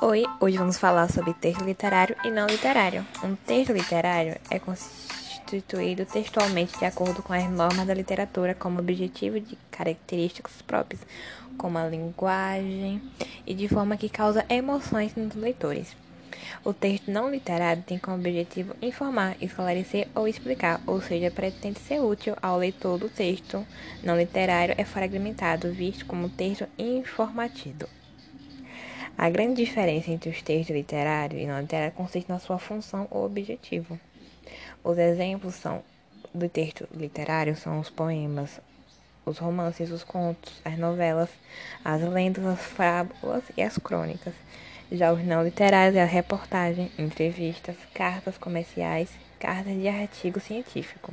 Oi, hoje vamos falar sobre texto literário e não literário. Um texto literário é constituído textualmente de acordo com as normas da literatura como objetivo de características próprias, como a linguagem, e de forma que causa emoções nos leitores. O texto não literário tem como objetivo informar, esclarecer ou explicar, ou seja, pretende ser útil ao leitor do texto não literário é fragmentado, visto como texto informativo. A grande diferença entre os textos literários e não literários consiste na sua função ou objetivo. Os exemplos são do texto literário são os poemas, os romances, os contos, as novelas, as lendas, as fábulas e as crônicas. Já os não literários é a reportagem, entrevistas, cartas comerciais, cartas de artigo científico.